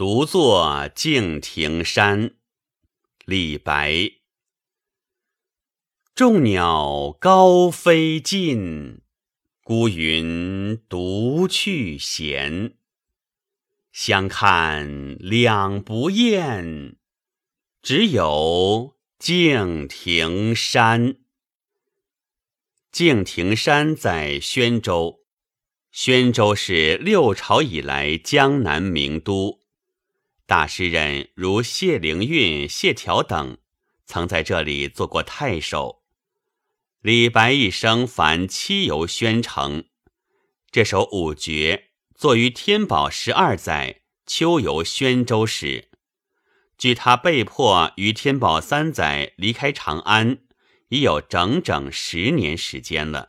独坐敬亭山，李白。众鸟高飞尽，孤云独去闲。相看两不厌，只有敬亭山。敬亭山在宣州，宣州是六朝以来江南名都，大诗人如谢灵运、谢条等，曾在这里做过太守。李白一生凡七游宣城，这首五绝作于天宝十二载秋游宣州时。距他被迫于天宝三载离开长安，已有整整十年时间了。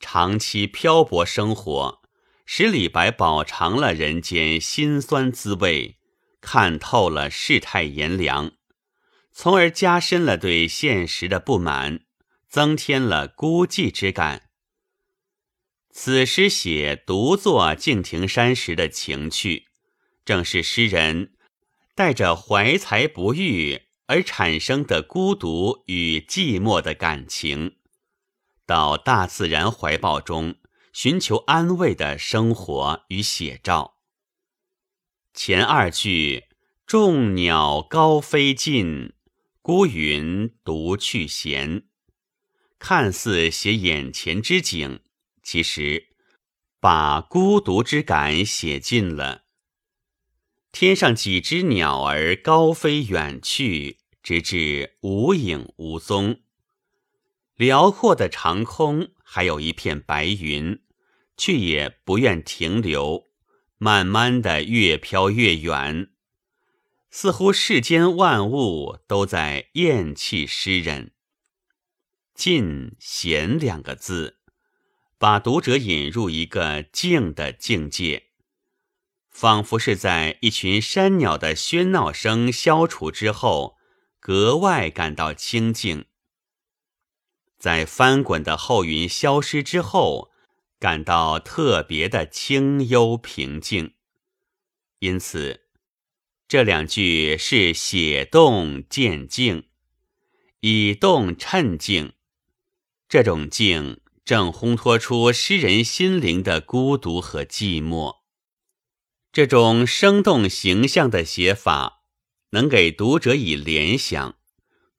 长期漂泊生活，使李白饱尝了人间辛酸滋味，看透了世态炎凉，从而加深了对现实的不满。增添了孤寂之感。此诗写独坐敬亭山时的情趣，正是诗人带着怀才不遇而产生的孤独与寂寞的感情，到大自然怀抱中寻求安慰的生活与写照。前二句“众鸟高飞尽，孤云独去闲”。看似写眼前之景，其实把孤独之感写尽了。天上几只鸟儿高飞远去，直至无影无踪。辽阔的长空还有一片白云，却也不愿停留，慢慢的越飘越远，似乎世间万物都在厌弃诗人。尽闲两个字，把读者引入一个静的境界，仿佛是在一群山鸟的喧闹声消除之后，格外感到清静；在翻滚的后云消失之后，感到特别的清幽平静。因此，这两句是写动见静，以动衬静。这种静正烘托出诗人心灵的孤独和寂寞。这种生动形象的写法，能给读者以联想，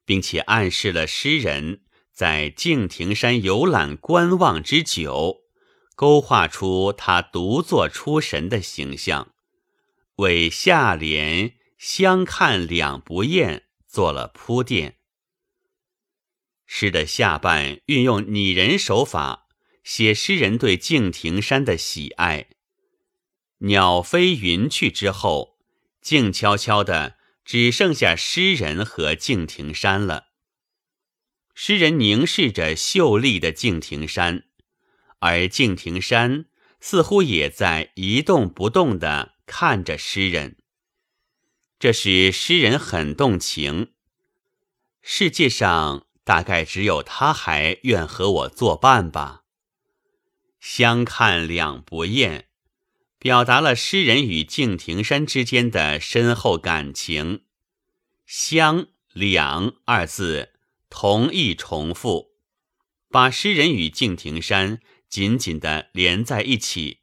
并且暗示了诗人在敬亭山游览观望之久，勾画出他独坐出神的形象，为下联“相看两不厌”做了铺垫。诗的下半运用拟人手法，写诗人对敬亭山的喜爱。鸟飞云去之后，静悄悄的，只剩下诗人和敬亭山了。诗人凝视着秀丽的敬亭山，而敬亭山似乎也在一动不动地看着诗人。这使诗人很动情。世界上。大概只有他还愿和我作伴吧。相看两不厌，表达了诗人与敬亭山之间的深厚感情。相两二字同意重复，把诗人与敬亭山紧紧的连在一起，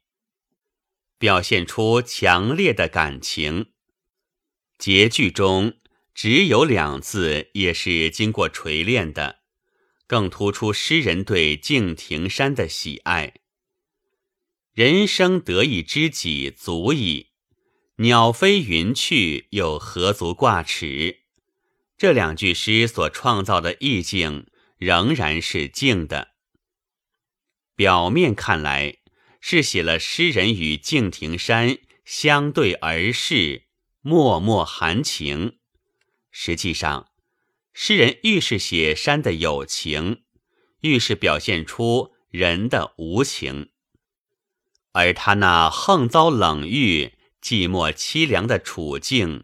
表现出强烈的感情。结句中。只有两字，也是经过锤炼的，更突出诗人对敬亭山的喜爱。人生得一知己足矣，鸟飞云去又何足挂齿？这两句诗所创造的意境仍然是静的。表面看来是写了诗人与敬亭山相对而视，脉脉含情。实际上，诗人愈是写山的有情，愈是表现出人的无情。而他那横遭冷遇、寂寞凄凉的处境，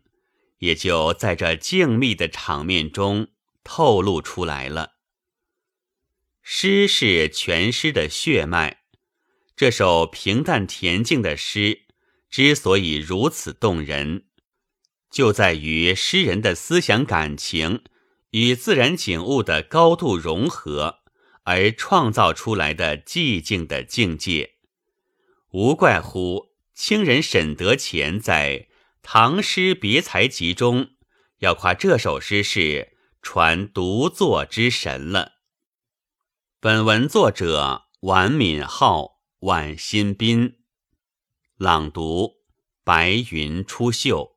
也就在这静谧的场面中透露出来了。诗是全诗的血脉，这首平淡恬静的诗，之所以如此动人，就在于诗人的思想感情与自然景物的高度融合而创造出来的寂静的境界。无怪乎清人沈德潜在《唐诗别才集》中要夸这首诗是传独作之神了。本文作者晚敏浩、晚新斌，朗读：白云出岫。